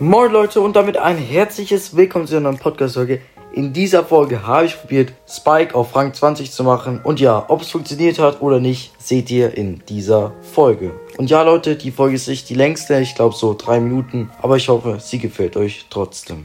Moin Leute und damit ein herzliches Willkommen zu einer neuen Podcast-Folge. In dieser Folge habe ich probiert, Spike auf Rang 20 zu machen. Und ja, ob es funktioniert hat oder nicht, seht ihr in dieser Folge. Und ja Leute, die Folge ist nicht die längste, ich glaube so drei Minuten. Aber ich hoffe, sie gefällt euch trotzdem.